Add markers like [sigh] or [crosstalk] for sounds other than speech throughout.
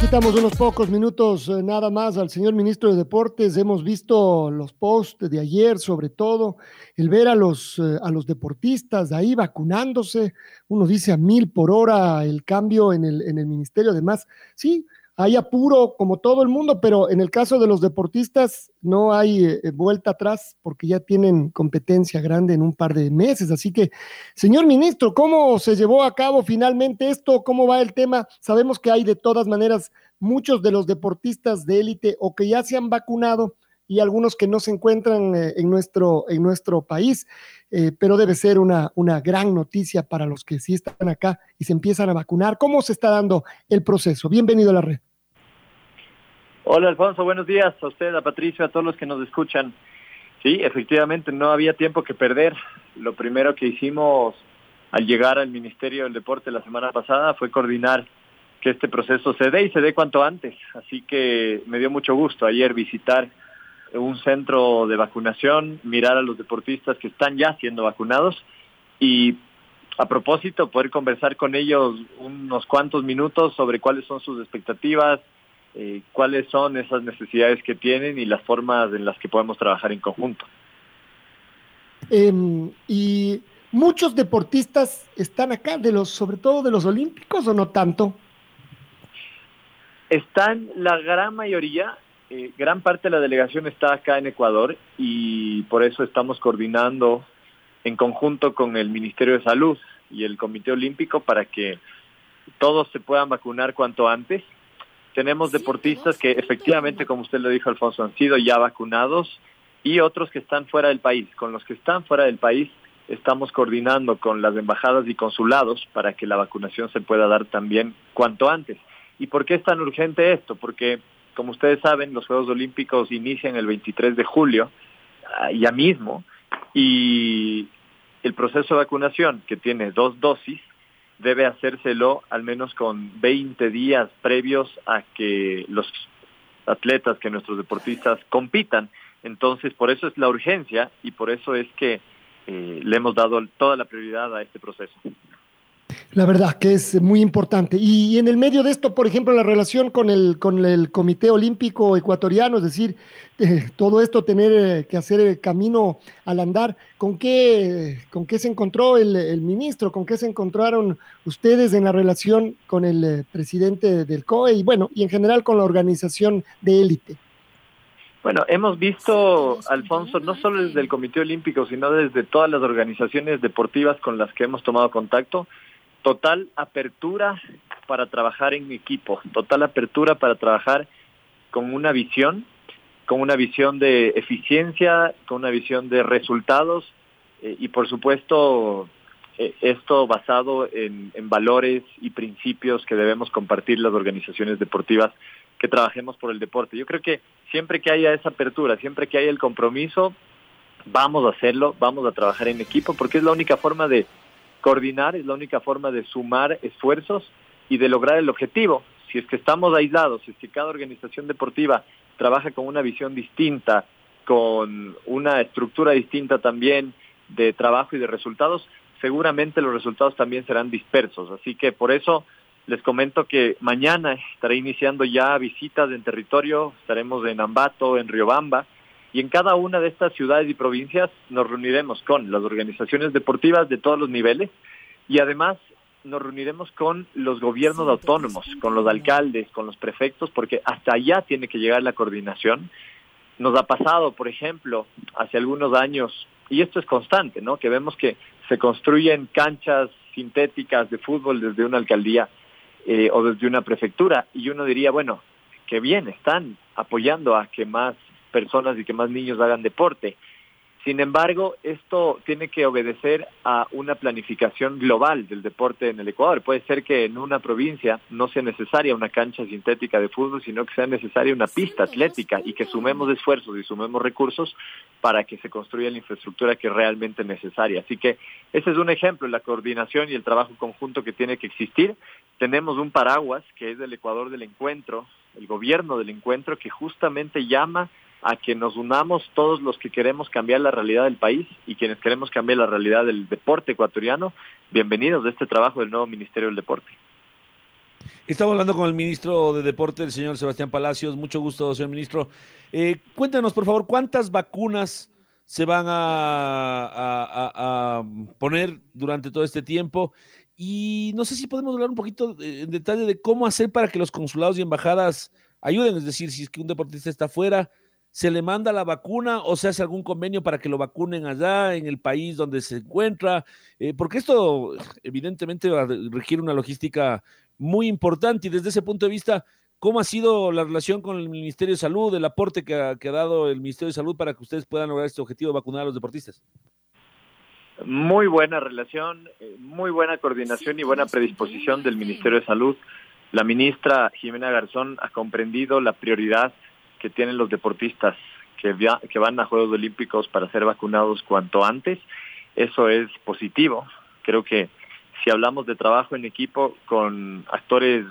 quitamos unos pocos minutos eh, nada más al señor ministro de Deportes. Hemos visto los posts de ayer, sobre todo, el ver a los, eh, a los deportistas ahí vacunándose. Uno dice a mil por hora el cambio en el, en el ministerio. Además, sí, hay apuro como todo el mundo, pero en el caso de los deportistas no hay eh, vuelta atrás porque ya tienen competencia grande en un par de meses. Así que, señor ministro, ¿cómo se llevó a cabo finalmente esto? ¿Cómo va el tema? Sabemos que hay de todas maneras muchos de los deportistas de élite o que ya se han vacunado y algunos que no se encuentran eh, en, nuestro, en nuestro país, eh, pero debe ser una, una gran noticia para los que sí están acá y se empiezan a vacunar. ¿Cómo se está dando el proceso? Bienvenido a la red. Hola Alfonso, buenos días a usted, a Patricio, a todos los que nos escuchan. Sí, efectivamente, no había tiempo que perder. Lo primero que hicimos al llegar al Ministerio del Deporte la semana pasada fue coordinar que este proceso se dé y se dé cuanto antes. Así que me dio mucho gusto ayer visitar un centro de vacunación, mirar a los deportistas que están ya siendo vacunados y a propósito poder conversar con ellos unos cuantos minutos sobre cuáles son sus expectativas, eh, cuáles son esas necesidades que tienen y las formas en las que podemos trabajar en conjunto. Em, y muchos deportistas están acá, de los, sobre todo de los olímpicos o no tanto. Están la gran mayoría, eh, gran parte de la delegación está acá en Ecuador y por eso estamos coordinando en conjunto con el Ministerio de Salud y el Comité Olímpico para que todos se puedan vacunar cuanto antes tenemos deportistas que efectivamente, como usted lo dijo, Alfonso, han sido ya vacunados y otros que están fuera del país. Con los que están fuera del país estamos coordinando con las embajadas y consulados para que la vacunación se pueda dar también cuanto antes. ¿Y por qué es tan urgente esto? Porque, como ustedes saben, los Juegos Olímpicos inician el 23 de julio, ah, ya mismo, y el proceso de vacunación, que tiene dos dosis, debe hacérselo al menos con 20 días previos a que los atletas, que nuestros deportistas compitan. Entonces, por eso es la urgencia y por eso es que eh, le hemos dado toda la prioridad a este proceso. La verdad que es muy importante. Y en el medio de esto, por ejemplo, la relación con el, con el Comité Olímpico Ecuatoriano, es decir, [laughs] eh, todo esto tener eh, que hacer el camino al andar, ¿con qué, con qué se encontró el, ministro? ¿Con qué se encontraron ustedes en la relación con el eh, presidente del COE y bueno, y en general con la organización de élite? Bueno, hemos visto, Alfonso, no solo desde el Comité Olímpico, sino desde todas las organizaciones deportivas con las que hemos tomado contacto, total apertura para trabajar en equipo, total apertura para trabajar con una visión, con una visión de eficiencia, con una visión de resultados eh, y por supuesto eh, esto basado en, en, valores y principios que debemos compartir las organizaciones deportivas que trabajemos por el deporte. Yo creo que siempre que haya esa apertura, siempre que haya el compromiso, vamos a hacerlo, vamos a trabajar en equipo porque es la única forma de Coordinar es la única forma de sumar esfuerzos y de lograr el objetivo. Si es que estamos aislados, si es que cada organización deportiva trabaja con una visión distinta, con una estructura distinta también de trabajo y de resultados, seguramente los resultados también serán dispersos. Así que por eso les comento que mañana estaré iniciando ya visitas en territorio, estaremos en Ambato, en Riobamba, y en cada una de estas ciudades y provincias nos reuniremos con las organizaciones deportivas de todos los niveles y además nos reuniremos con los gobiernos autónomos, con los alcaldes, con los prefectos, porque hasta allá tiene que llegar la coordinación. Nos ha pasado, por ejemplo, hace algunos años, y esto es constante, ¿no? Que vemos que se construyen canchas sintéticas de fútbol desde una alcaldía eh, o desde una prefectura. Y uno diría, bueno, qué bien, están apoyando a que más personas y que más niños hagan deporte. Sin embargo, esto tiene que obedecer a una planificación global del deporte en el Ecuador. Puede ser que en una provincia no sea necesaria una cancha sintética de fútbol, sino que sea necesaria una pista atlética y que sumemos esfuerzos y sumemos recursos para que se construya la infraestructura que es realmente necesaria. Así que ese es un ejemplo, la coordinación y el trabajo conjunto que tiene que existir. Tenemos un paraguas que es del Ecuador del encuentro, el gobierno del encuentro, que justamente llama a que nos unamos todos los que queremos cambiar la realidad del país y quienes queremos cambiar la realidad del deporte ecuatoriano. Bienvenidos a este trabajo del nuevo Ministerio del Deporte. Estamos hablando con el ministro de Deporte, el señor Sebastián Palacios. Mucho gusto, señor ministro. Eh, cuéntenos, por favor, cuántas vacunas se van a, poner durante todo este tiempo. Y no sé si podemos hablar un poquito en detalle de cómo hacer para que los consulados y embajadas ayuden. Es decir, si es que un deportista está afuera, se le manda la vacuna o se hace algún convenio para que lo vacunen allá en el país donde se encuentra, eh, porque esto evidentemente requiere una logística muy importante y desde ese punto de vista, ¿cómo ha sido la relación con el Ministerio de Salud, el aporte que ha, dado el Ministerio de Salud para que ustedes puedan lograr este objetivo de vacunar a los deportistas? Muy buena relación, eh, muy buena coordinación y buena predisposición del Ministerio de Salud. La ministra Jimena Garzón ha comprendido la prioridad que tienen los deportistas que, que van a Juegos Olímpicos para ser vacunados cuanto antes. Eso es positivo. Creo que si hablamos de trabajo en equipo con actores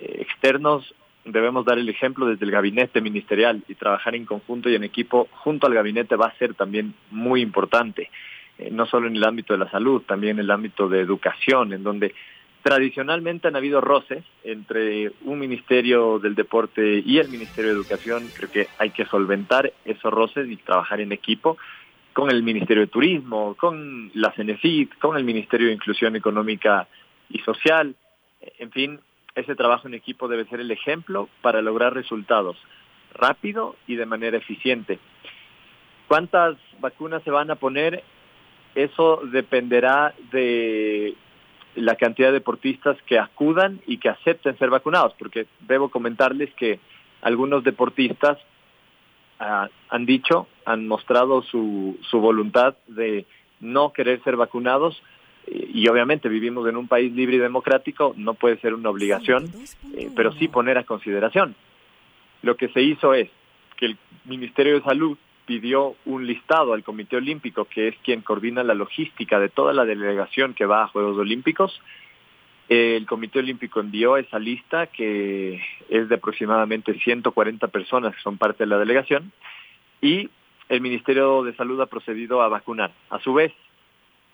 eh, externos, debemos dar el ejemplo desde el gabinete ministerial y trabajar en conjunto y en equipo junto al gabinete va a ser también muy importante, eh, no solo en el ámbito de la salud, también en el ámbito de educación, en donde Tradicionalmente han habido roces entre un Ministerio del Deporte y el Ministerio de Educación. Creo que hay que solventar esos roces y trabajar en equipo con el Ministerio de Turismo, con la CENEFIT, con el Ministerio de Inclusión Económica y Social. En fin, ese trabajo en equipo debe ser el ejemplo para lograr resultados rápido y de manera eficiente. ¿Cuántas vacunas se van a poner? Eso dependerá de la cantidad de deportistas que acudan y que acepten ser vacunados, porque debo comentarles que algunos deportistas ah, han dicho, han mostrado su, su voluntad de no querer ser vacunados y obviamente vivimos en un país libre y democrático, no puede ser una obligación, eh, pero sí poner a consideración. Lo que se hizo es que el Ministerio de Salud pidió un listado al Comité Olímpico, que es quien coordina la logística de toda la delegación que va a Juegos Olímpicos. El Comité Olímpico envió esa lista, que es de aproximadamente 140 personas que son parte de la delegación, y el Ministerio de Salud ha procedido a vacunar. A su vez,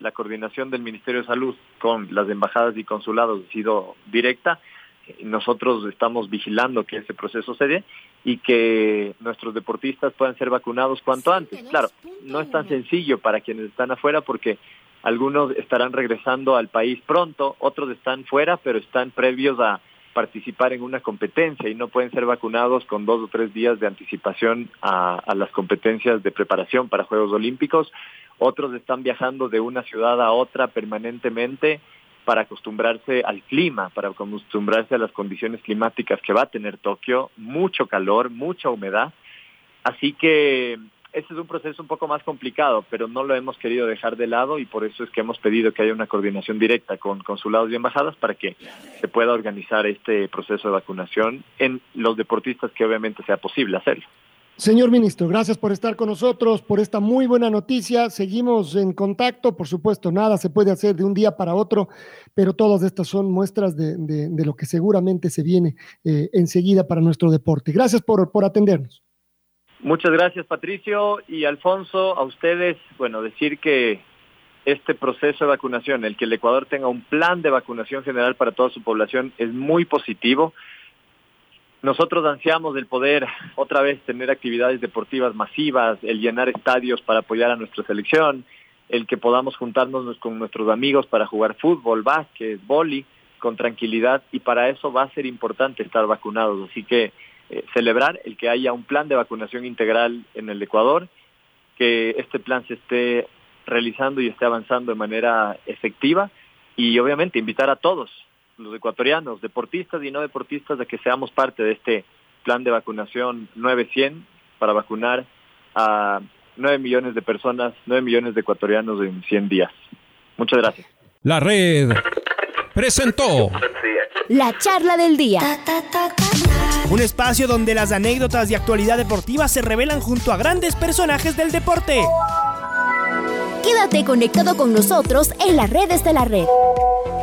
la coordinación del Ministerio de Salud con las embajadas y consulados ha sido directa nosotros estamos vigilando que ese proceso se dé y que nuestros deportistas puedan ser vacunados cuanto antes. Claro, no es tan sencillo para quienes están afuera porque algunos estarán regresando al país pronto, otros están fuera, pero están previos a participar en una competencia y no pueden ser vacunados con dos o tres días de anticipación a, a las competencias de preparación para Juegos Olímpicos. Otros están viajando de una ciudad a otra permanentemente para acostumbrarse al clima, para acostumbrarse a las condiciones climáticas que va a tener Tokio, mucho calor, mucha humedad. Así que ese es un proceso un poco más complicado, pero no lo hemos querido dejar de lado y por eso es que hemos pedido que haya una coordinación directa con consulados y embajadas para que se pueda organizar este proceso de vacunación en los deportistas que obviamente sea posible hacerlo. Señor ministro, gracias por estar con nosotros, por esta muy buena noticia. Seguimos en contacto, por supuesto, nada se puede hacer de un día para otro, pero todas estas son muestras de, lo que seguramente se viene eh, enseguida para nuestro deporte. Gracias por, por atendernos. Muchas gracias, Patricio y Alfonso. A ustedes, bueno, decir que este proceso de vacunación, el que el Ecuador tenga un plan de vacunación general para toda su población, es muy positivo. Nosotros ansiamos el poder otra vez tener actividades deportivas masivas, el llenar estadios para apoyar a nuestra selección, el que podamos juntarnos con nuestros amigos para jugar fútbol, básquet, boli con tranquilidad y para eso va a ser importante estar vacunados. Así que eh, celebrar el que haya un plan de vacunación integral en el Ecuador, que este plan se esté realizando y esté avanzando de manera efectiva y obviamente invitar a todos los ecuatorianos, deportistas y no deportistas, de que seamos parte de este plan de vacunación 900 para vacunar a 9 millones de personas, 9 millones de ecuatorianos en 100 días. Muchas gracias. La red presentó La charla del día. Un espacio donde las anécdotas de actualidad deportiva se revelan junto a grandes personajes del deporte. Quédate conectado con nosotros en las redes de la red.